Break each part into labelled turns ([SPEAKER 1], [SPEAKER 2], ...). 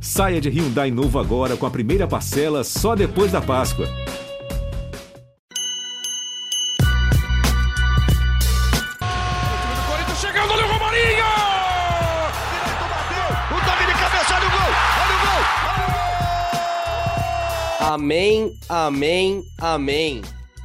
[SPEAKER 1] Saia de Hyundai novo agora com a primeira parcela só depois da Páscoa.
[SPEAKER 2] Amém, amém, amém.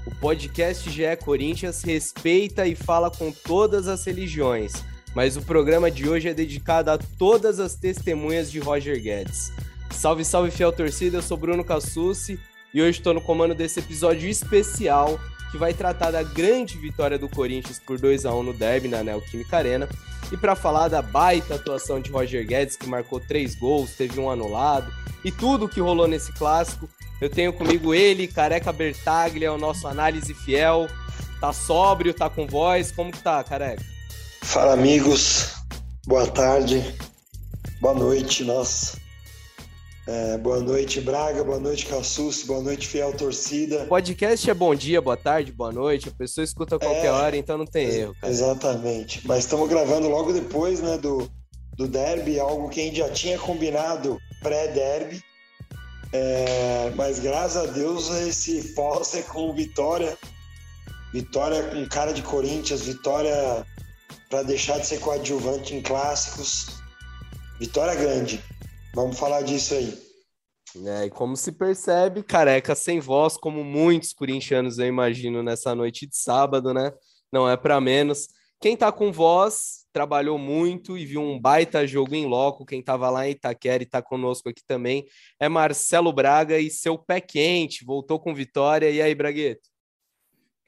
[SPEAKER 2] O podcast GE Corinthians respeita e fala com todas as religiões, mas o programa de hoje é dedicado a todas as testemunhas de Roger Guedes. Salve, salve, fiel torcida, eu sou Bruno Cassucci e hoje estou no comando desse episódio especial que vai tratar da grande vitória do Corinthians por 2 a 1 no derby na Neoquímica Arena. E para falar da baita atuação de Roger Guedes, que marcou três gols, teve um anulado, e tudo que rolou nesse clássico, eu tenho comigo ele, Careca Bertaglia, o nosso análise fiel. Tá sóbrio, tá com voz, como que tá, Careca?
[SPEAKER 3] Fala, amigos. Boa tarde. Boa noite, nossa. É, boa noite, Braga. Boa noite, Cassus. Boa noite, fiel torcida.
[SPEAKER 2] Podcast é bom dia, boa tarde, boa noite. A pessoa escuta a qualquer é, hora, então não tem erro.
[SPEAKER 3] Cara. Exatamente. Mas estamos gravando logo depois né, do, do derby, algo que a gente já tinha combinado pré-derby. É, mas graças a Deus esse pós é com vitória. Vitória com cara de Corinthians, vitória para deixar de ser coadjuvante em clássicos. Vitória grande. Vamos falar disso aí.
[SPEAKER 2] É, e como se percebe, careca sem voz, como muitos corintianos eu imagino nessa noite de sábado, né? Não é para menos. Quem tá com voz trabalhou muito e viu um baita jogo em loco. Quem tava lá em Itaquera e tá conosco aqui também é Marcelo Braga e seu pé quente, voltou com vitória. E aí, Bragueto?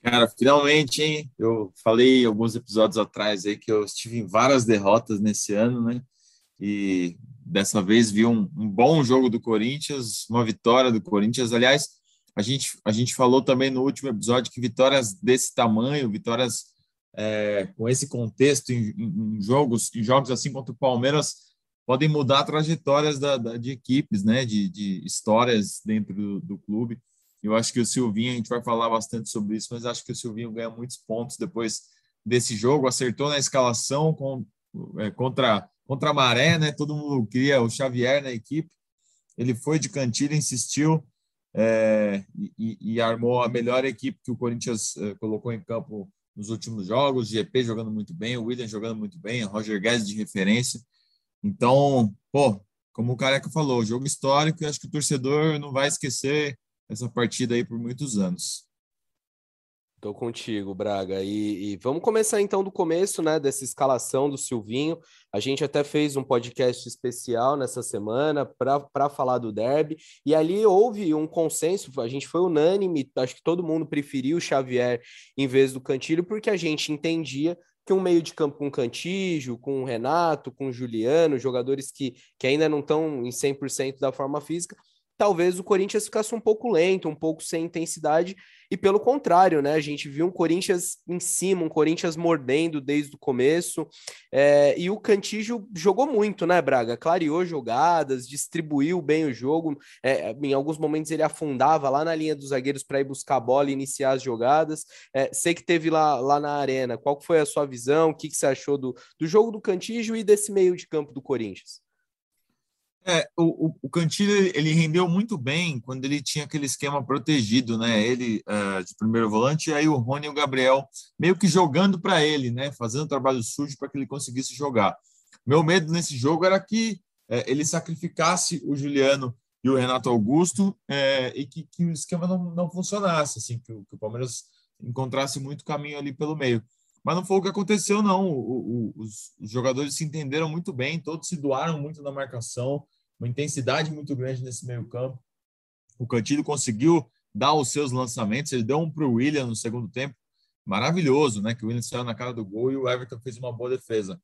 [SPEAKER 4] Cara, finalmente, hein? Eu falei alguns episódios atrás aí que eu estive em várias derrotas nesse ano, né? E dessa vez vi um, um, bom jogo do Corinthians, uma vitória do Corinthians. Aliás, a gente, a gente falou também no último episódio que vitórias desse tamanho, vitórias é, com esse contexto em, em, jogos, em jogos assim contra o Palmeiras, podem mudar trajetórias da, da, de equipes, né? De, de histórias dentro do, do, clube. Eu acho que o Silvinho, a gente vai falar bastante sobre isso, mas acho que o Silvinho ganha muitos pontos depois desse jogo, acertou na escalação com, é, contra contra a Maré, né? Todo mundo queria o Xavier na equipe. Ele foi de cantilha, insistiu é, e, e, armou a melhor equipe que o Corinthians é, colocou em campo nos últimos jogos. GP jogando muito bem, o William jogando muito bem, o Roger Guedes de referência. Então, pô, como o Careca falou, jogo histórico e acho que o torcedor não vai esquecer essa partida aí por muitos anos.
[SPEAKER 2] Tô contigo, Braga. E, e, vamos começar então do começo, né, dessa escalação do Silvinho. A gente até fez um podcast especial nessa semana para falar do derby, e ali houve um consenso, a gente foi unânime, acho que todo mundo preferiu o Xavier em vez do Cantilho, porque a gente entendia que um meio de campo com Cantígio, com Renato, com Juliano, jogadores que, que ainda não estão em 100% da forma física, talvez o Corinthians ficasse um pouco lento, um pouco sem intensidade, e pelo contrário, né? A gente viu um Corinthians em cima, um Corinthians mordendo desde o começo, é, e o Cantígio jogou muito, né, Braga? Clareou jogadas, distribuiu bem o jogo, é, em alguns momentos ele afundava lá na linha dos zagueiros para ir buscar a bola e iniciar as jogadas. É, sei que teve lá, lá na arena, qual foi a sua visão, o que, que você achou do, do jogo do Cantígio e desse meio de campo do Corinthians?
[SPEAKER 4] É, o, o Cantilho ele rendeu muito bem quando ele tinha aquele esquema protegido, né? Ele uh, de primeiro volante e aí o Rony e o Gabriel meio que jogando para ele, né? Fazendo trabalho sujo para que ele conseguisse jogar. Meu medo nesse jogo era que uh, ele sacrificasse o Juliano e o Renato Augusto uh, e que, que, o esquema não, não funcionasse, assim, que o, que o, Palmeiras encontrasse muito caminho ali pelo meio. Mas não foi o que aconteceu, não. O, o, os, os jogadores se entenderam muito bem, todos se doaram muito na marcação uma intensidade muito grande nesse meio campo. O Cantilho conseguiu dar os seus lançamentos, ele deu um para o William no segundo tempo, maravilhoso, né? Que o William saiu na cara do gol e o Everton fez uma boa defesa.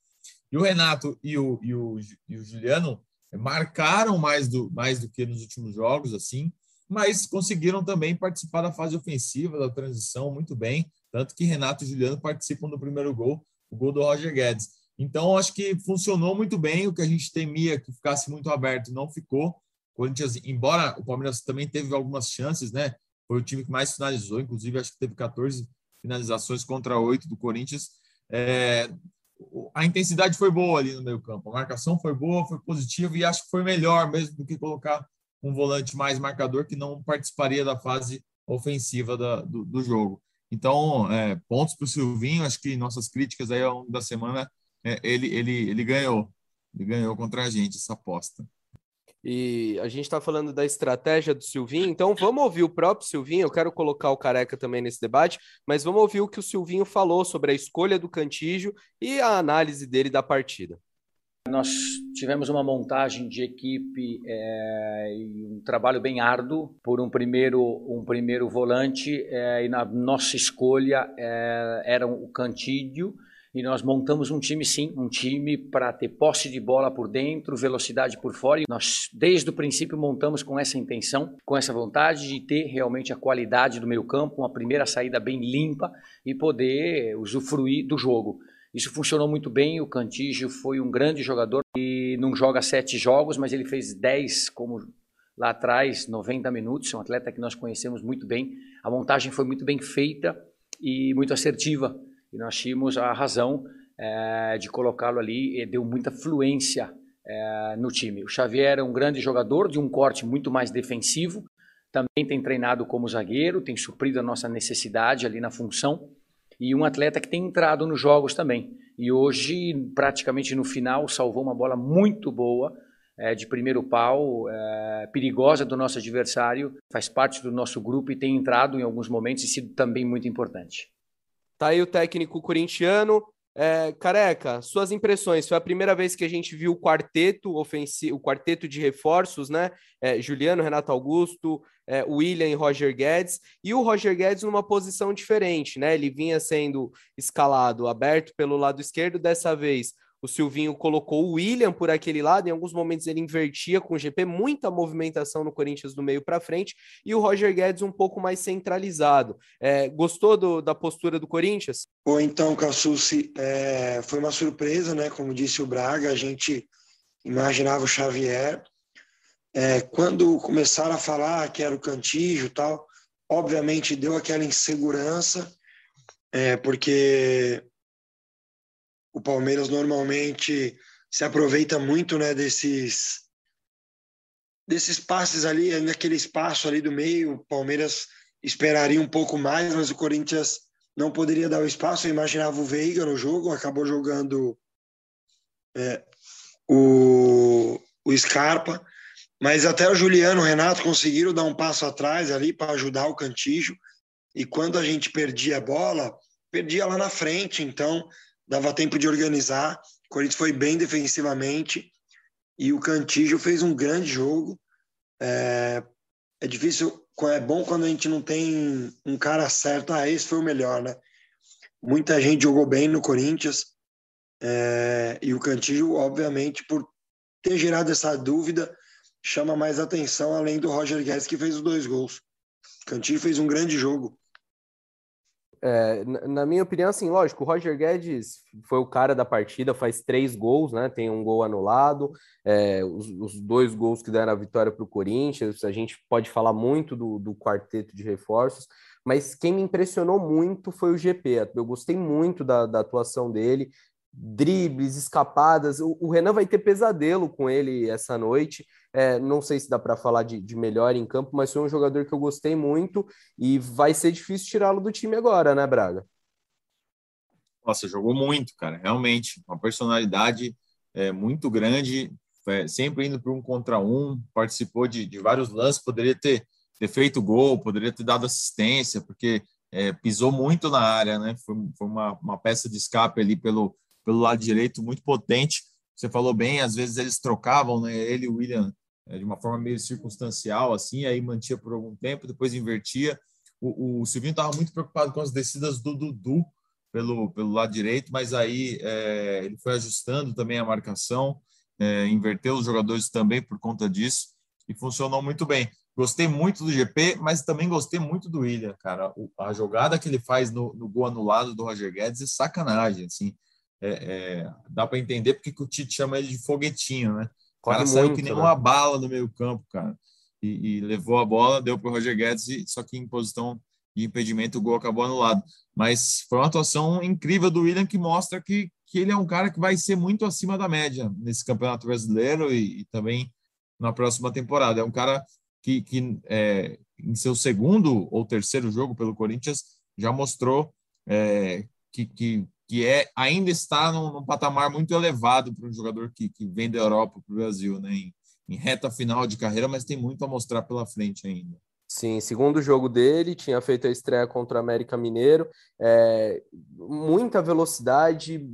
[SPEAKER 4] E o Renato e o, e o, e o Juliano marcaram mais do, mais do que nos últimos jogos, assim, mas conseguiram também participar da fase ofensiva, da transição, muito bem. Tanto que Renato e Juliano participam do primeiro gol, o gol do Roger Guedes. Então, acho que funcionou muito bem. O que a gente temia que ficasse muito aberto não ficou. Corinthians, embora o Palmeiras também teve algumas chances, né? Foi o time que mais finalizou, inclusive acho que teve 14 finalizações contra 8 do Corinthians. É, a intensidade foi boa ali no meio campo, a marcação foi boa, foi positiva e acho que foi melhor mesmo do que colocar um volante mais marcador que não participaria da fase ofensiva da, do, do, jogo. Então, é, pontos para o Silvinho, acho que nossas críticas aí ao longo da semana, é, ele, ele, ele ganhou, ele ganhou contra a gente essa aposta.
[SPEAKER 2] E a gente está falando da estratégia do Silvinho, então vamos ouvir o próprio Silvinho. Eu quero colocar o Careca também nesse debate, mas vamos ouvir o que o Silvinho falou sobre a escolha do Cantígio e a análise dele da partida.
[SPEAKER 5] Nós tivemos uma montagem de equipe é, e um trabalho bem árduo por um primeiro, um primeiro volante é, e na nossa escolha é, era o Cantídio e nós montamos um time sim, um time para ter posse de bola por dentro, velocidade por fora. E nós desde o princípio montamos com essa intenção, com essa vontade de ter realmente a qualidade do meio campo, uma primeira saída bem limpa e poder usufruir do jogo. Isso funcionou muito bem. O Cantígio foi um grande jogador e não joga sete jogos, mas ele fez dez como lá atrás, 90 minutos. É um atleta que nós conhecemos muito bem. A montagem foi muito bem feita e muito assertiva e nós tínhamos a razão é, de colocá-lo ali e deu muita fluência é, no time. O Xavier é um grande jogador de um corte muito mais defensivo, também tem treinado como zagueiro, tem suprido a nossa necessidade ali na função e um atleta que tem entrado nos jogos também. E hoje, praticamente no final, salvou uma bola muito boa é, de primeiro pau, é, perigosa do nosso adversário, faz parte do nosso grupo e tem entrado em alguns momentos e sido também muito importante.
[SPEAKER 2] Tá aí o técnico corintiano. É, careca, suas impressões. Foi a primeira vez que a gente viu o quarteto ofensivo, o quarteto de reforços, né? É, Juliano, Renato Augusto, é, William e Roger Guedes, e o Roger Guedes numa posição diferente, né? Ele vinha sendo escalado aberto pelo lado esquerdo, dessa vez o Silvinho colocou o William por aquele lado, em alguns momentos ele invertia com o GP, muita movimentação no Corinthians do meio para frente, e o Roger Guedes um pouco mais centralizado. É, gostou do, da postura do Corinthians?
[SPEAKER 3] Ou então, Cassucci, é, foi uma surpresa, né? Como disse o Braga, a gente imaginava o Xavier. É, quando começaram a falar que era o Cantígio tal, obviamente deu aquela insegurança, é, porque o Palmeiras normalmente se aproveita muito né, desses desses passes ali, naquele espaço ali do meio, o Palmeiras esperaria um pouco mais, mas o Corinthians não poderia dar o espaço. Eu imaginava o Veiga no jogo, acabou jogando é, o, o Scarpa, mas até o Juliano, o Renato conseguiram dar um passo atrás ali para ajudar o Cantijo. E quando a gente perdia a bola, perdia lá na frente. Então, dava tempo de organizar. O Corinthians foi bem defensivamente e o Cantígio fez um grande jogo. É, é difícil, é bom quando a gente não tem um cara certo. Ah, esse foi o melhor, né? Muita gente jogou bem no Corinthians é, e o Cantígio, obviamente, por ter gerado essa dúvida, chama mais atenção, além do Roger Guedes, que fez os dois gols. O Cantígio fez um grande jogo.
[SPEAKER 2] É, na minha opinião, assim, lógico, o Roger Guedes foi o cara da partida, faz três gols, né? Tem um gol anulado, é, os, os, dois gols que deram a vitória para o Corinthians. A gente pode falar muito do, do, quarteto de reforços, mas quem me impressionou muito foi o GP. Eu gostei muito da, da atuação dele dribles, escapadas. O, o, Renan vai ter pesadelo com ele essa noite. É, não sei se dá para falar de, de, melhor em campo, mas foi um jogador que eu gostei muito e vai ser difícil tirá-lo do time agora, né, Braga?
[SPEAKER 4] Nossa, jogou muito, cara. Realmente, uma personalidade é, muito grande, é, sempre indo para um contra um, participou de, de vários lances, poderia ter, ter feito gol, poderia ter dado assistência, porque é, pisou muito na área, né? Foi, foi uma, uma peça de escape ali pelo, pelo lado direito muito potente. Você falou bem, às vezes eles trocavam, né? Ele e o William é, de uma forma meio circunstancial, assim, aí mantinha por algum tempo, depois invertia. O, o Silvinho estava muito preocupado com as descidas do Dudu pelo, pelo lado direito, mas aí é, ele foi ajustando também a marcação, é, inverteu os jogadores também por conta disso e funcionou muito bem. Gostei muito do GP, mas também gostei muito do William, cara. O, a jogada que ele faz no, no gol anulado do Roger Guedes é sacanagem, assim é, é, dá para entender porque que o Tite chama ele de foguetinho, né? O cara saiu que nem né? uma bala no meio campo, cara. E, e levou a bola, deu para o Roger Guedes, e, só que em posição de impedimento o gol acabou anulado. Mas foi uma atuação incrível do William que mostra que, que ele é um cara que vai ser muito acima da média nesse Campeonato Brasileiro e, e também na próxima temporada. É um cara que, que é, em seu segundo ou terceiro jogo pelo Corinthians já mostrou é, que, que, que é, ainda está num, num patamar muito elevado para um jogador que, que vem da Europa para o Brasil, né? Em, em reta final de carreira, mas tem muito a mostrar pela frente ainda.
[SPEAKER 2] Sim, segundo jogo dele, tinha feito a estreia contra o América Mineiro, é, muita velocidade,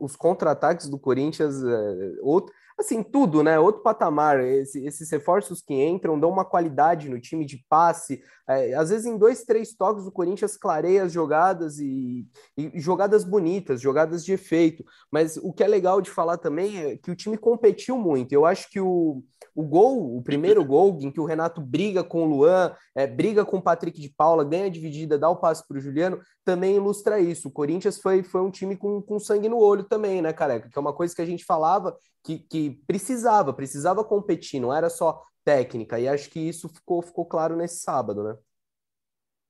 [SPEAKER 2] os contra-ataques do Corinthians, é, outro, assim, tudo, né? Outro patamar. Esse, esses reforços que entram dão uma qualidade no time de passe. É, às vezes, em dois, três toques, o Corinthians clareia as jogadas e, e, jogadas bonitas, jogadas de efeito. Mas o que é legal de falar também é que o time competiu muito. Eu acho que o, o gol, o primeiro gol, em que o Renato briga com o Luan, é, briga com o Patrick de Paula, ganha a dividida, dá o passe para o Juliano, também ilustra isso. O Corinthians foi, foi um time com, com sangue no olho também, né, careca? Que é uma coisa que a gente falava que, que precisava, precisava competir, não era só técnica, e acho que isso ficou, ficou claro nesse sábado, né?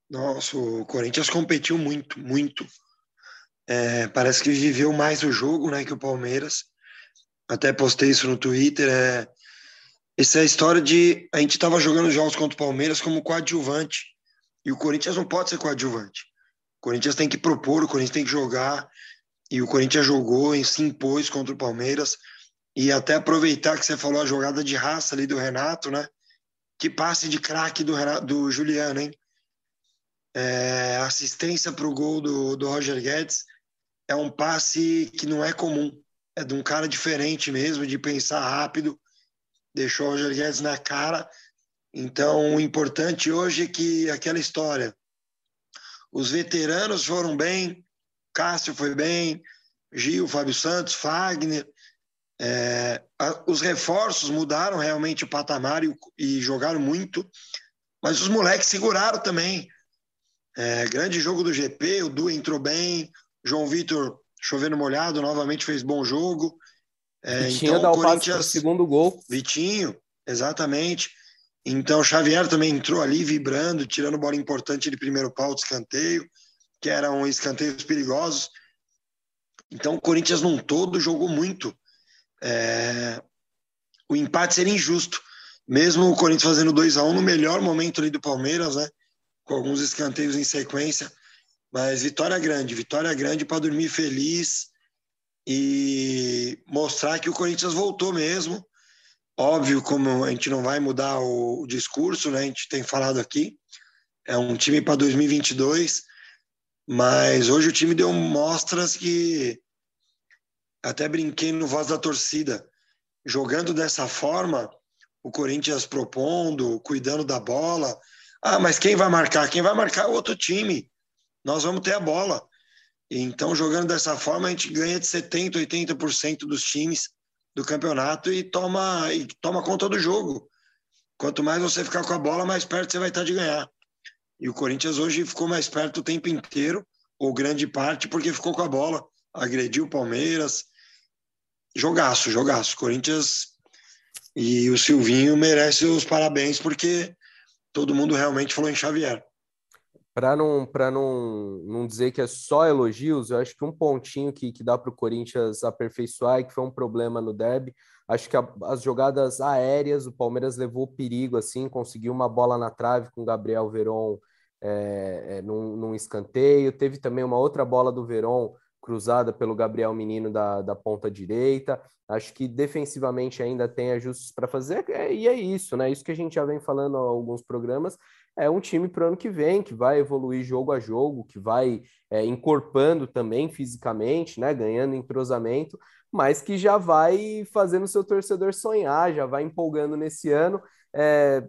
[SPEAKER 3] Nossa, o Corinthians competiu muito, muito. É, parece que viveu mais o jogo né, que o Palmeiras. Até postei isso no Twitter. É, essa é a história de. A gente estava jogando jogos contra o Palmeiras como coadjuvante. E o Corinthians não pode ser coadjuvante. O Corinthians tem que propor, o Corinthians tem que jogar. E o Corinthians jogou e se impôs contra o Palmeiras. E até aproveitar que você falou a jogada de raça ali do Renato, né? Que passe de craque do, do Juliano, hein? É, assistência para o gol do, do Roger Guedes é um passe que não é comum. É de um cara diferente mesmo, de pensar rápido. Deixou o Roger Guedes na cara. Então, o importante hoje é que aquela história. Os veteranos foram bem, Cássio foi bem, Gil, Fábio Santos, Fagner é, a, os reforços mudaram realmente o patamar e, e, jogaram muito, mas os moleques seguraram também. É, grande jogo do GP, o Du entrou bem, João Vitor chovendo molhado, novamente fez bom jogo.
[SPEAKER 2] É, Vitinho então, dá o passe para o segundo gol.
[SPEAKER 3] Vitinho, exatamente. Então, Xavier também entrou ali vibrando, tirando bola importante de primeiro pau de escanteio, que eram escanteios perigosos. Então, o Corinthians, num todo, jogou muito é, o empate seria injusto. Mesmo o Corinthians fazendo 2 a 1 um, no melhor momento ali do Palmeiras, né? Com alguns escanteios em sequência. Mas vitória grande, vitória grande para dormir feliz e mostrar que o Corinthians voltou mesmo. Óbvio, como a gente não vai mudar o, o discurso, né? A gente tem falado aqui. É um time para 2022, mas hoje o time deu mostras que até brinquei no Voz da Torcida. Jogando dessa forma, o Corinthians propondo, cuidando da bola. Ah, mas quem vai marcar? Quem vai marcar é outro time. Nós vamos ter a bola. Então, jogando dessa forma, a gente ganha de 70%, 80% dos times do campeonato e toma, e toma conta do jogo. Quanto mais você ficar com a bola, mais perto você vai estar de ganhar. E o Corinthians hoje ficou mais perto o tempo inteiro, ou grande parte, porque ficou com a bola. Agrediu o Palmeiras, jogaço, jogaço. Corinthians e o Silvinho merece os parabéns porque todo mundo realmente falou em Xavier.
[SPEAKER 2] Para não, não, não dizer que é só elogios, eu acho que um pontinho que, que dá para o Corinthians aperfeiçoar e que foi um problema no derby, acho que a, as jogadas aéreas, o Palmeiras levou perigo, assim, conseguiu uma bola na trave com o Gabriel Veron é, é, num, num escanteio, teve também uma outra bola do Veron cruzada pelo Gabriel Menino da, da ponta direita. Acho que defensivamente ainda tem ajustes para fazer, é, e é isso, né? Isso que a gente já vem falando há alguns programas. É um time para o ano que vem, que vai evoluir jogo a jogo, que vai é, encorpando também fisicamente, né? Ganhando entrosamento, mas que já vai fazendo o seu torcedor sonhar, já vai empolgando nesse ano. É,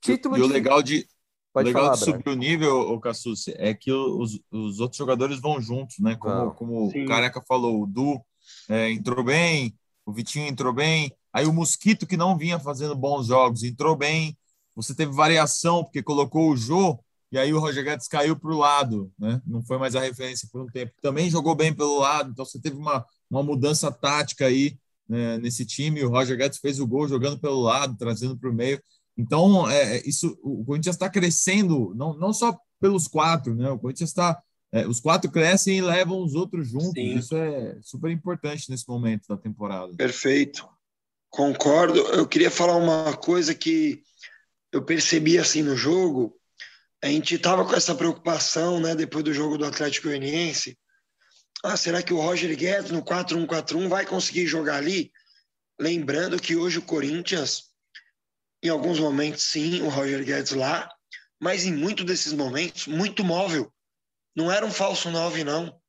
[SPEAKER 4] título e, de... o legal de Pode o legal falar, de subir o nível, o Cassucci, é que os, os outros jogadores vão juntos, né? Como, como o Careca falou, o Du é, entrou bem, o Vitinho entrou bem, aí o Mosquito, que não vinha fazendo bons jogos, entrou bem. Você teve variação, porque colocou o Jô, e aí o Roger Guedes caiu para o lado, né? Não foi mais a referência por um tempo. Também jogou bem pelo lado, então você teve uma, uma mudança tática aí né, nesse time. O Roger Guedes fez o gol jogando pelo lado, trazendo para o meio. Então, é, é, isso, o Corinthians está crescendo, não, não só pelos quatro, né? O Corinthians está é, os quatro crescem e levam os outros juntos. Sim. Isso é super importante nesse momento da temporada.
[SPEAKER 3] Perfeito. Concordo. Eu queria falar uma coisa que eu percebi assim no jogo. A gente estava com essa preocupação, né, depois do jogo do Atlético Goianiense. Ah, será que o Roger Guedes no 4-1-4-1 vai conseguir jogar ali? Lembrando que hoje o Corinthians, em alguns momentos, sim, o Roger Guedes lá, mas em muitos desses momentos, muito móvel. Não era um falso 9, não.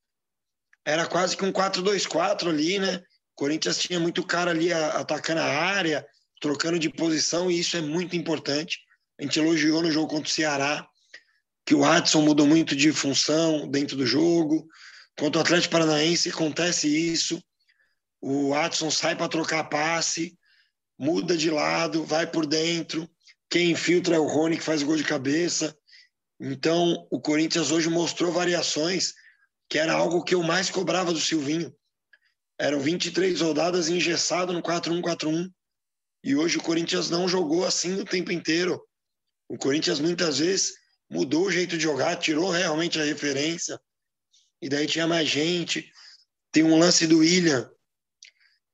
[SPEAKER 3] Era quase que um 4-2-4 ali, né? O Corinthians tinha muito cara ali atacando a área, trocando de posição, e isso é muito importante. A gente elogiou no jogo contra o Ceará, que o Watson mudou muito de função dentro do jogo. Contra o Atlético Paranaense acontece isso. O Watson sai para trocar passe, muda de lado, vai por dentro. Quem infiltra é o Rony, que faz gol de cabeça. Então, o Corinthians hoje mostrou variações, que era algo que eu mais cobrava do Silvinho. Eram 23 rodadas engessado no 4-1-4-1. E hoje o Corinthians não jogou assim o tempo inteiro. O Corinthians muitas vezes mudou o jeito de jogar, tirou realmente a referência. E daí tinha mais gente. Tem um lance do William,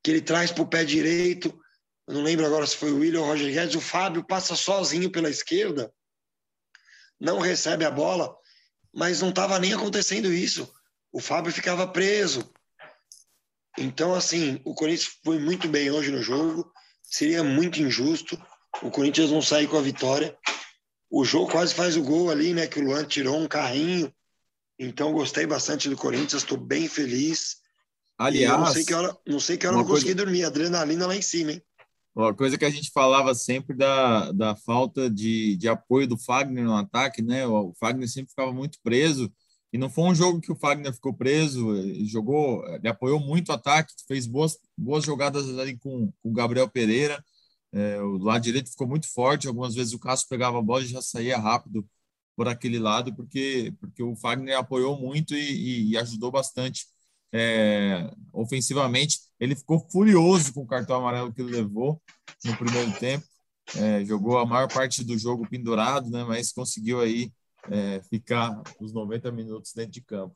[SPEAKER 3] que ele traz para o pé direito. Eu não lembro agora se foi o William ou o Roger Guedes. O Fábio passa sozinho pela esquerda não recebe a bola, mas não estava nem acontecendo isso. O Fábio ficava preso. Então, assim, o Corinthians foi muito bem hoje no jogo. Seria muito injusto o Corinthians não sair com a vitória. O jogo quase faz o gol ali, né? Que o Luan tirou um carrinho. Então, gostei bastante do Corinthians, estou bem feliz. Aliás, não sei que hora, não sei que hora eu não consegui dormir. Adrenalina lá em cima, hein?
[SPEAKER 4] Uma coisa que a gente falava sempre da, da falta de, de apoio do Fagner no ataque, né? O Fagner sempre ficava muito preso. E não foi um jogo que o Fagner ficou preso, ele jogou, ele apoiou muito o ataque, fez boas, boas jogadas ali com, com o Gabriel Pereira. É, o lado direito ficou muito forte, algumas vezes o Cássio pegava a bola e já saía rápido por aquele lado, porque, porque o Fagner apoiou muito e, e ajudou bastante é, ofensivamente. Ele ficou furioso com o cartão amarelo que ele levou no primeiro tempo. É, jogou a maior parte do jogo pendurado, né, mas conseguiu aí é, ficar os 90 minutos dentro de campo.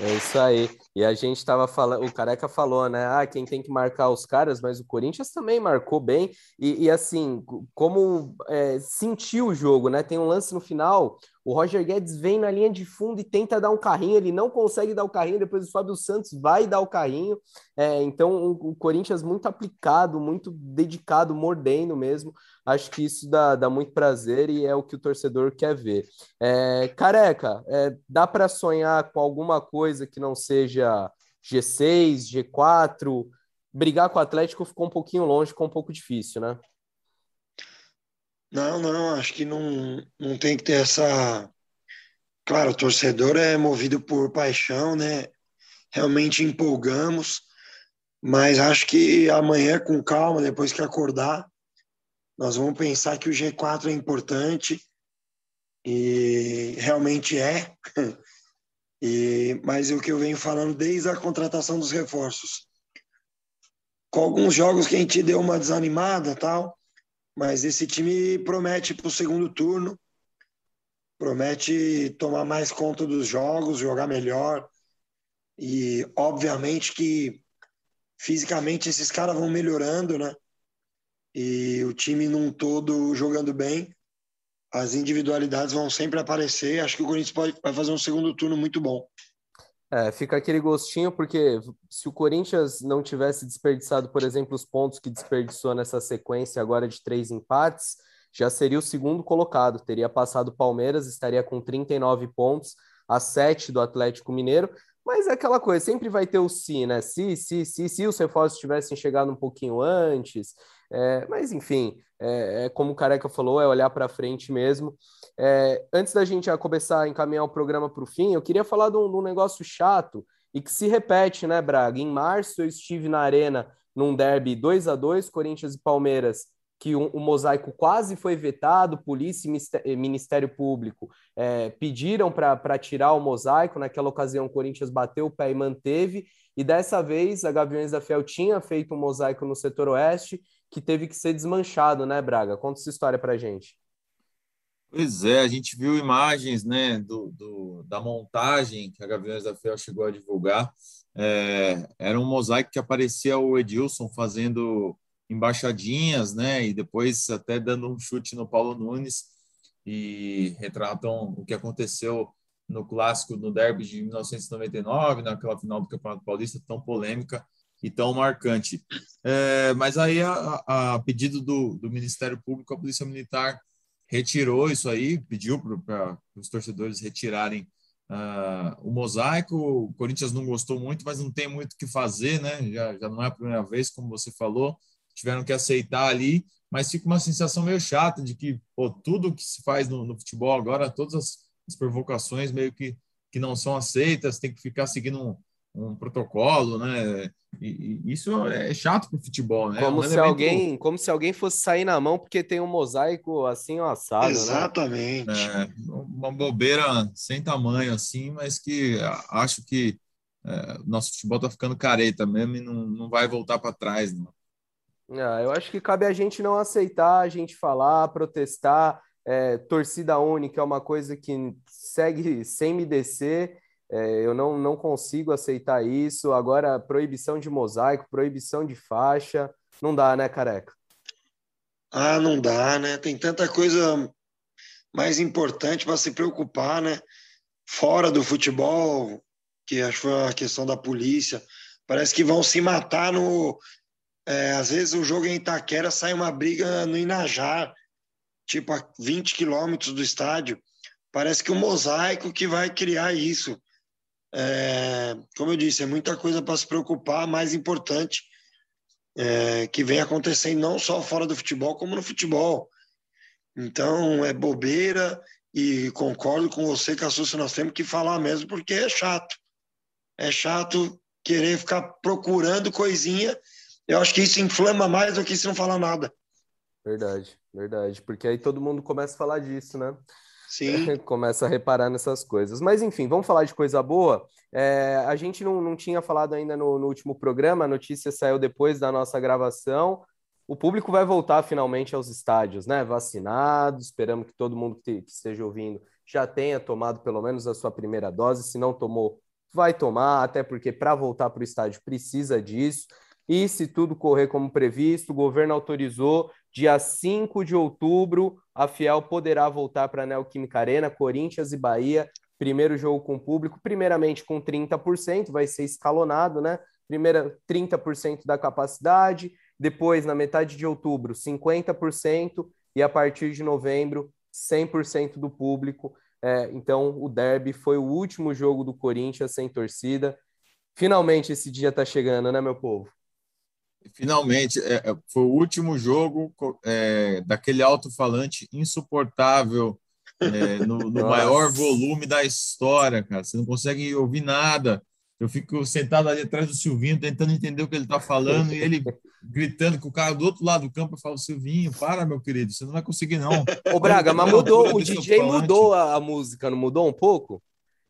[SPEAKER 2] É isso aí. E a gente estava falando, o Careca falou, né? Ah, quem tem que marcar os caras, mas o Corinthians também marcou bem. E, e assim, como é, sentiu o jogo, né? Tem um lance no final, o Roger Guedes vem na linha de fundo e tenta dar um carrinho, ele não consegue dar o carrinho, depois o Fábio Santos vai dar o carrinho. É, então, o, Corinthians muito aplicado, muito dedicado, mordendo mesmo. Acho que isso dá, dá muito prazer e é o que o torcedor quer ver. É, careca, é, dá para sonhar com alguma coisa que não seja G6, G4? Brigar com o Atlético ficou um pouquinho longe, ficou um pouco difícil, né?
[SPEAKER 3] Não, não, acho que não, não tem que ter essa. Claro, o torcedor é movido por paixão, né? Realmente empolgamos, mas acho que amanhã, com calma, depois que acordar, nós vamos pensar que o G4 é importante e realmente é. E, mas é o que eu venho falando desde a contratação dos reforços. Com alguns jogos que a gente deu uma desanimada tal, mas esse time promete para o segundo turno, promete tomar mais conta dos jogos, jogar melhor. E, obviamente, que fisicamente esses caras vão melhorando, né? E o time num todo jogando bem, as individualidades vão sempre aparecer. Acho que o Corinthians pode, vai fazer um segundo turno muito bom.
[SPEAKER 2] É, fica aquele gostinho, porque se o Corinthians não tivesse desperdiçado, por exemplo, os pontos que desperdiçou nessa sequência agora de três empates, já seria o segundo colocado, teria passado o Palmeiras, estaria com 39 pontos, a 7 do Atlético Mineiro, mas é aquela coisa, sempre vai ter o si, né? Se, se, se, se os reforços tivessem chegado um pouquinho antes, é, mas enfim, é, é, como o Careca falou, é olhar para frente mesmo. É, antes da gente começar a encaminhar o programa para o fim, eu queria falar de um, de um, negócio chato e que se repete, né, Braga? Em março eu estive na Arena num derby 2 a 2 Corinthians e Palmeiras, que o, mosaico quase foi vetado, polícia e Ministério Público é, pediram para tirar o mosaico. Naquela ocasião, o Corinthians bateu o pé e manteve. E dessa vez, a Gaviões da Fiel tinha feito um mosaico no setor oeste que teve que ser desmanchado, né, Braga? Conta essa história para gente.
[SPEAKER 4] Pois é, a gente viu imagens né, do, do da montagem que a Gaviões da Fiel chegou a divulgar. É, era um mosaico que aparecia o Edilson fazendo embaixadinhas, né, e depois até dando um chute no Paulo Nunes, e retratam o que aconteceu no clássico, no derby de 1999, naquela final do Campeonato Paulista tão polêmica e tão marcante. É, mas aí, a, a pedido do, do Ministério Público, a Polícia Militar retirou isso aí, pediu para os torcedores retirarem uh, o mosaico. O Corinthians não gostou muito, mas não tem muito o que fazer, né? Já, já não é a primeira vez, como você falou, tiveram que aceitar ali, mas fica uma sensação meio chata de que pô, tudo que se faz no, no futebol agora, todas as, as, provocações meio que, que não são aceitas, tem que ficar seguindo um, um protocolo, né? E, e isso é chato para o futebol, né?
[SPEAKER 2] Como, um se elemento... alguém, como se alguém fosse sair na mão porque tem um mosaico assim ó, assado, né?
[SPEAKER 3] Exatamente.
[SPEAKER 4] Né? É, uma bobeira sem tamanho assim, mas que acho que é, nosso futebol está ficando careta mesmo e não, não vai voltar para trás, não.
[SPEAKER 2] Ah, eu acho que cabe a gente não aceitar, a gente falar, protestar. É, torcida única é uma coisa que segue sem me descer é, eu não, não consigo aceitar isso. Agora, proibição de mosaico, proibição de faixa, não dá, né, careca?
[SPEAKER 3] Ah, não dá, né? Tem tanta coisa mais importante para se preocupar, né? Fora do futebol, que acho que foi a questão da polícia. Parece que vão se matar no. É, às vezes o jogo em Itaquera sai uma briga no Inajá, tipo a 20 quilômetros do estádio. Parece que o mosaico que vai criar isso. É, como eu disse, é muita coisa para se preocupar, mais importante é, que vem acontecendo não só fora do futebol, como no futebol. Então, é bobeira e concordo com você, Cassucci, nós temos que falar mesmo, porque é chato. É chato querer ficar procurando coisinha. Eu acho que isso inflama mais do que se não falar nada.
[SPEAKER 2] Verdade, verdade. Porque aí todo mundo começa a falar disso, né?
[SPEAKER 3] Sim.
[SPEAKER 2] Começa a reparar nessas coisas. Mas, enfim, vamos falar de coisa boa. É, a gente não, não tinha falado ainda no, no, último programa, a notícia saiu depois da nossa gravação. O público vai voltar finalmente aos estádios, né? Vacinado. Esperamos que todo mundo que, que esteja ouvindo já tenha tomado pelo menos a sua primeira dose. Se não tomou, vai tomar, até porque para voltar para o estádio precisa disso. E se tudo correr como previsto, o governo autorizou dia 5 de outubro, a Fiel poderá voltar para a Neoquímica Arena, Corinthians e Bahia, primeiro jogo com público, primeiramente com 30%, vai ser escalonado, né? Primeira 30% da capacidade, depois na metade de outubro 50% e a partir de novembro 100% do público. É, então o derby foi o último jogo do Corinthians sem torcida. Finalmente esse dia está chegando, né, meu povo?
[SPEAKER 4] Finalmente, é, é, foi o último jogo é, daquele alto-falante insuportável é, no, no maior volume da história, cara. Você não consegue ouvir nada. Eu fico sentado ali atrás do Silvinho, tentando entender o que ele está falando, e ele gritando com o cara do outro lado do campo. Eu falo, Silvinho, para, meu querido, você não vai conseguir, não.
[SPEAKER 2] Ô, Braga, mas mudou, o DJ mudou a, a música, não mudou um pouco?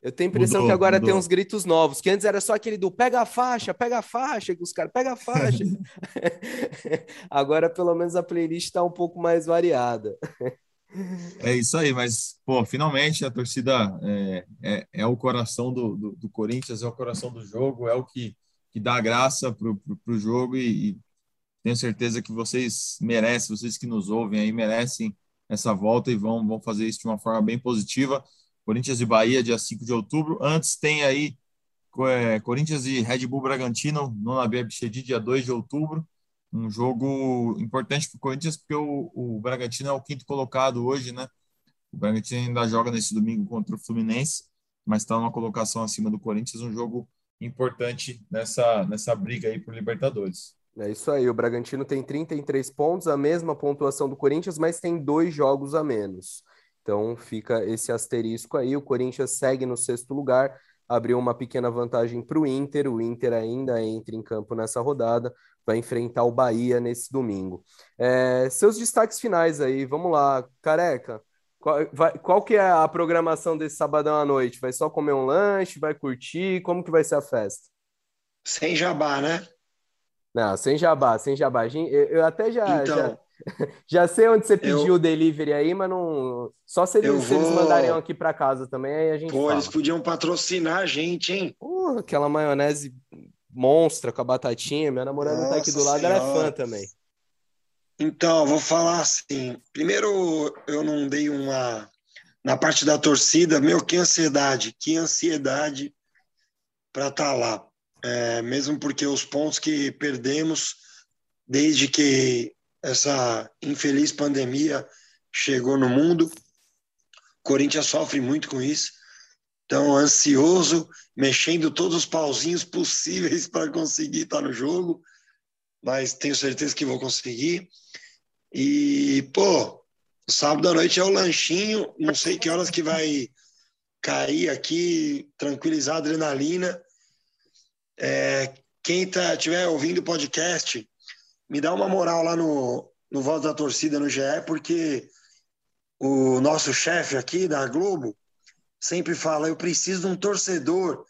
[SPEAKER 2] Eu tenho a impressão mudou, que agora mudou. tem uns gritos novos, que antes era só aquele do pega a faixa, pega a faixa, que os caras pega a faixa. agora, pelo menos, a playlist está um pouco mais variada.
[SPEAKER 4] É isso aí, mas, pô, finalmente a torcida é, é, é o coração do, do, do, Corinthians, é o coração do jogo, é o que, que dá graça para o jogo e, e tenho certeza que vocês merecem, vocês que nos ouvem aí, merecem essa volta e vão, vão fazer isso de uma forma bem positiva. Corinthians e Bahia, dia 5 de outubro. Antes tem aí é, Corinthians e Red Bull Bragantino, no Nabi Abichedi, dia 2 de outubro. Um jogo importante para o Corinthians, porque o, o Bragantino é o quinto colocado hoje, né? O Bragantino ainda joga nesse domingo contra o Fluminense, mas está numa colocação acima do Corinthians, um jogo importante nessa, nessa briga aí por Libertadores.
[SPEAKER 2] É isso aí, o Bragantino tem 33 pontos, a mesma pontuação do Corinthians, mas tem dois jogos a menos. Então fica esse asterisco aí. O Corinthians segue no sexto lugar, abriu uma pequena vantagem para o Inter. O Inter ainda entra em campo nessa rodada, vai enfrentar o Bahia nesse domingo. É, seus destaques finais aí, vamos lá, careca. Qual, vai, qual que é a programação desse sabadão à noite? Vai só comer um lanche? Vai curtir? Como que vai ser a festa?
[SPEAKER 3] Sem jabá, né?
[SPEAKER 2] Não, sem jabá, sem jabá. Eu, eu até já, então... já Já sei onde você pediu eu... o delivery aí, mas não. Só se eles, se eles mandariam aqui para casa também, aí a gente. Pô, fala.
[SPEAKER 3] eles podiam patrocinar a gente, hein?
[SPEAKER 2] Uh, aquela maionese monstra com a batatinha. Minha namorada Nossa tá aqui do lado, senhora. ela é fã também.
[SPEAKER 3] Então, vou falar assim. Primeiro, eu não dei uma. Na parte da torcida, meu, que ansiedade, que ansiedade para estar tá lá. É, mesmo porque os pontos que perdemos desde que essa infeliz pandemia chegou no mundo, o Corinthians sofre muito com isso. Então, ansioso, mexendo todos os pauzinhos possíveis para conseguir estar no jogo, mas tenho certeza que vou conseguir. E, pô, sábado à noite é o lanchinho, não sei que horas que vai cair aqui, tranquilizar a adrenalina. É, quem tá, tiver ouvindo o podcast, me dá uma moral lá no, no Voz da Torcida no GE, porque o nosso chefe aqui da Globo sempre fala: eu preciso de um torcedor.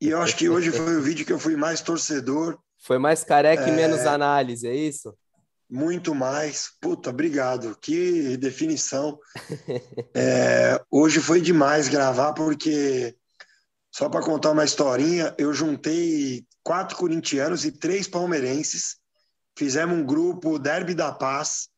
[SPEAKER 3] E eu acho que hoje foi o vídeo que eu fui mais torcedor.
[SPEAKER 2] Foi mais careca é... e menos análise, é isso?
[SPEAKER 3] Muito mais. Puta, obrigado. Que definição. É, hoje foi demais gravar, porque, só para contar uma historinha, eu juntei quatro corintianos e três palmeirenses. Fizemos um grupo Derby da Paz.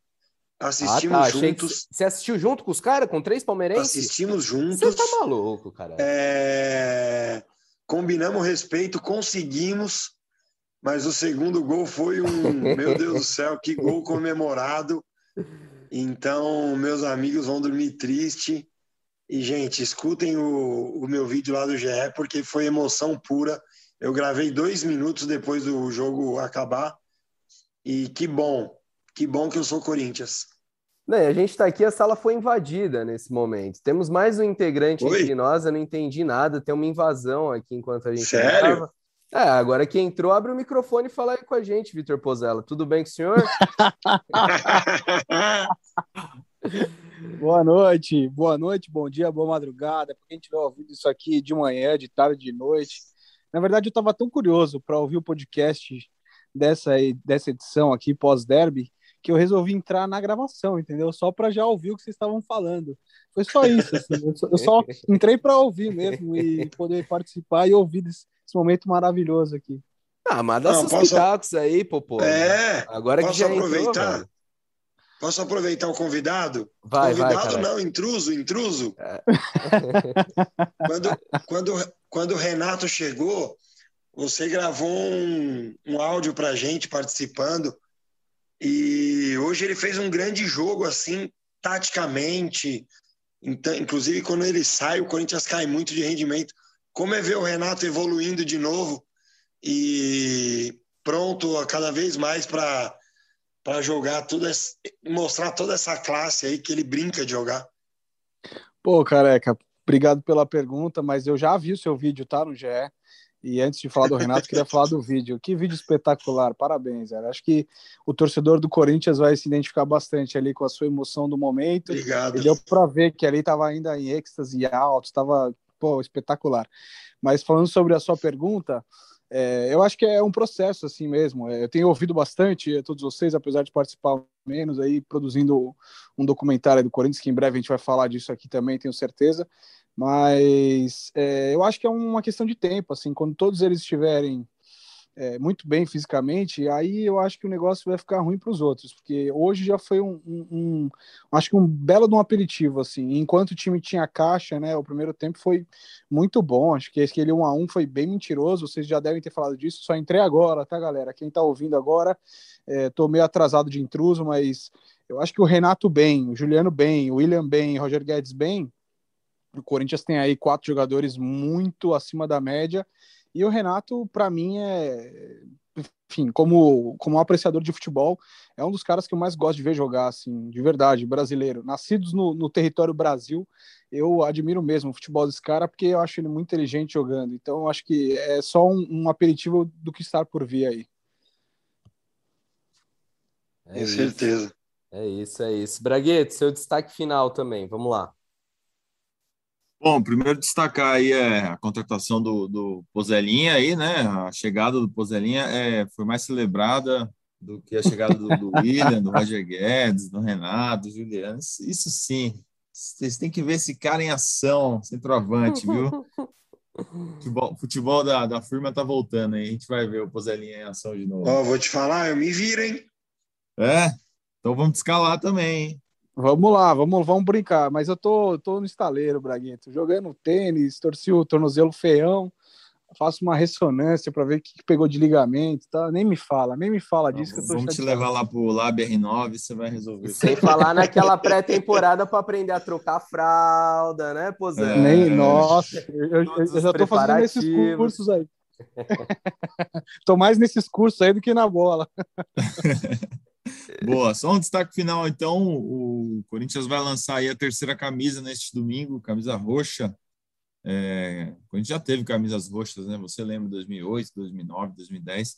[SPEAKER 3] Assistimos ah, tá. juntos.
[SPEAKER 2] Você assistiu junto com os caras, com três palmeirenses?
[SPEAKER 3] Assistimos juntos.
[SPEAKER 2] Você tá maluco, cara.
[SPEAKER 3] É... Combinamos respeito, conseguimos mas o segundo gol foi um, meu Deus do céu, que gol comemorado. Então, meus amigos vão dormir triste. E, gente, escutem o, o meu vídeo lá do GE, porque foi emoção pura. Eu gravei dois minutos depois do jogo acabar. E que bom, que bom que eu sou Corinthians.
[SPEAKER 2] Não, a gente está aqui, a sala foi invadida nesse momento. Temos mais um integrante Oi? entre nós, eu não entendi nada. Tem uma invasão aqui enquanto a gente
[SPEAKER 3] Sério?
[SPEAKER 2] É, agora que entrou, abre o microfone e fala aí com a gente, Vitor Pozella. Tudo bem com o senhor?
[SPEAKER 6] boa noite, boa noite, bom dia, boa madrugada. Para quem estiver ouvindo isso aqui de manhã, de tarde, de noite. Na verdade, eu estava tão curioso para ouvir o podcast dessa, dessa edição aqui, pós-derby, que eu resolvi entrar na gravação, entendeu? Só para já ouvir o que vocês estavam falando. Foi só isso. Assim. Eu, só, eu só entrei para ouvir mesmo e poder participar e ouvir desse, esse momento maravilhoso aqui.
[SPEAKER 2] Ah, mas dá seus posso... pitacos aí, Popô.
[SPEAKER 3] É, agora posso que já aproveitar. Entrou, posso aproveitar o convidado?
[SPEAKER 2] Vai,
[SPEAKER 3] convidado
[SPEAKER 2] vai,
[SPEAKER 3] não, intruso, intruso. É. quando, quando, quando o Renato chegou, você gravou um, um áudio para gente participando e hoje ele fez um grande jogo assim, taticamente. Então, inclusive quando ele sai, o Corinthians cai muito de rendimento como é ver o Renato evoluindo de novo e pronto a cada vez mais para para jogar tudo mostrar toda essa classe aí que ele brinca de jogar.
[SPEAKER 6] Pô, careca, obrigado pela pergunta, mas eu já vi o seu vídeo, tá no GE. E antes de falar do Renato, queria falar do vídeo. Que vídeo espetacular, parabéns, cara. Acho que o torcedor do Corinthians vai se identificar bastante ali com a sua emoção do momento.
[SPEAKER 3] Obrigado.
[SPEAKER 6] E deu para ver que ali estava ainda em êxtase alto, estava pô, espetacular. Mas falando sobre a sua pergunta, é, eu acho que é um processo assim mesmo. É, eu tenho ouvido bastante todos vocês, apesar de participar menos aí, produzindo um documentário do Corinthians, que em breve a gente vai falar disso aqui também, tenho certeza. Mas é, eu acho que é uma questão de tempo, assim, quando todos eles estiverem é, muito bem fisicamente, aí eu acho que o negócio vai ficar ruim para os outros, porque hoje já foi um, um, um, acho que um belo de um aperitivo, assim, enquanto o time tinha caixa, né, o primeiro tempo foi muito bom, acho que aquele 1 a 1 foi bem mentiroso, vocês já devem ter falado disso, só entrei agora, tá, galera, quem tá ouvindo agora, é, tô meio atrasado de intruso, mas eu acho que o Renato bem, o Juliano bem, o William bem, o Roger Guedes bem, o Corinthians tem aí quatro jogadores muito acima da média, e o Renato, para mim, é. Enfim, como, como apreciador de futebol, é um dos caras que eu mais gosto de ver jogar, assim, de verdade, brasileiro. Nascidos no, no território Brasil, eu admiro mesmo o futebol desse cara, porque eu acho ele muito inteligente jogando. Então, eu acho que é só um, um aperitivo do que está por vir aí.
[SPEAKER 3] É Com certeza.
[SPEAKER 2] É isso, é isso. Bragueto, seu destaque final também, vamos lá.
[SPEAKER 4] Bom, primeiro destacar aí é, a contratação do, do Pozelinha aí, né? A chegada do Pozelinha é, foi mais celebrada do que a chegada do, do William, do Roger Guedes, do Renato, do Juliano. Isso sim, vocês têm que ver esse cara em ação, centroavante, viu? Futebol, futebol da, da firma tá voltando aí. A gente vai ver o Pozelinha em ação de novo.
[SPEAKER 3] Ó, vou te falar, eu me viro, hein?
[SPEAKER 4] É? Então vamos escalar também, hein?
[SPEAKER 6] Vamos lá, vamos, vamos brincar. Mas eu tô, tô no estaleiro, Braguinha. Tô jogando tênis, torci o tornozelo feião faço uma ressonância para ver o que pegou de ligamento, tá? Nem me fala, nem me fala disso que eu tô
[SPEAKER 4] Vamos te levar lá pro Lab R9, você vai resolver.
[SPEAKER 2] Sem falar naquela pré-temporada para aprender a trocar fralda, né, Pozão?
[SPEAKER 6] É. Nem, nossa, eu, eu, eu já tô fazendo esses cursos aí. tô mais nesses cursos aí do que na bola.
[SPEAKER 4] Boa, só um destaque final então, o Corinthians vai lançar aí a terceira camisa neste domingo, camisa roxa, é, a gente já teve camisas roxas, né? Você lembra 2008, 2009, 2010.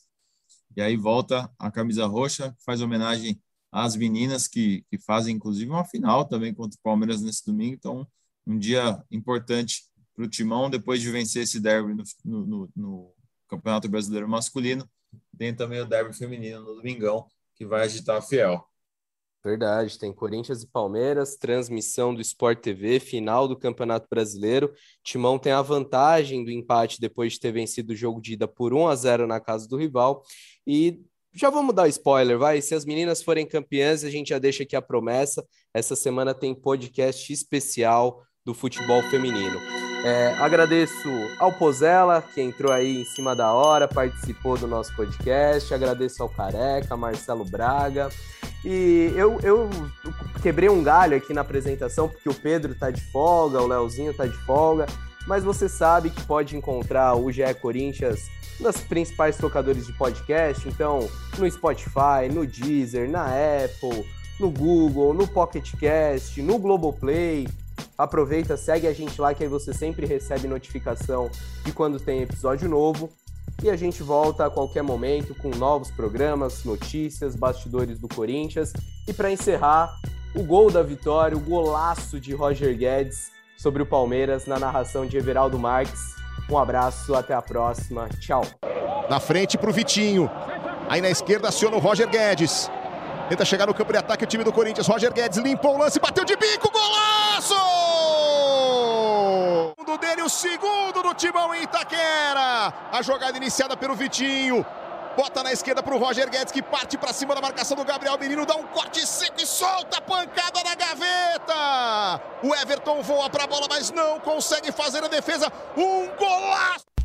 [SPEAKER 4] E aí volta a camisa roxa, faz homenagem às meninas que, que fazem, inclusive, uma final também contra o Palmeiras nesse domingo. Então, um dia importante para o Timão, depois de vencer esse derby no, no, no, Campeonato Brasileiro Masculino. Tem também o derby feminino no Domingão, que vai agitar a Fiel.
[SPEAKER 2] Verdade, tem Corinthians e Palmeiras, transmissão do Sport TV, final do Campeonato Brasileiro. Timão tem a vantagem do empate depois de ter vencido o jogo de ida por 1 a 0 na casa do rival. E já vamos dar spoiler, vai. Se as meninas forem campeãs, a gente já deixa aqui a promessa. Essa semana tem podcast especial do futebol feminino. É, agradeço ao Pozella, que entrou aí em cima da hora, participou do nosso podcast. Agradeço ao Careca, Marcelo Braga. E eu, eu quebrei um galho aqui na apresentação, porque o Pedro tá de folga, o Leozinho tá de folga, mas você sabe que pode encontrar o GE Corinthians nas principais tocadores de podcast, então no Spotify, no Deezer, na Apple, no Google, no Pocket Cast, no Globoplay. Aproveita, segue a gente lá que aí você sempre recebe notificação de quando tem episódio novo. E a gente volta a qualquer momento com novos programas, notícias, bastidores do Corinthians. E para encerrar, o gol da vitória, o golaço de Roger Guedes sobre o Palmeiras na narração de Everaldo Marques. Um abraço, até a próxima. Tchau.
[SPEAKER 7] Na frente para o Vitinho. Aí na esquerda aciona o Roger Guedes. Tenta chegar no campo de ataque o time do Corinthians. Roger Guedes limpou o lance, bateu de bico, golaço! O dele, o segundo do Timão em Itaquera. A jogada iniciada pelo Vitinho. Bota na esquerda para o Roger Guedes, que parte para cima da marcação do Gabriel Menino, dá um corte seco e solta a pancada na gaveta. O Everton voa para a bola, mas não consegue fazer a defesa. Um golaço!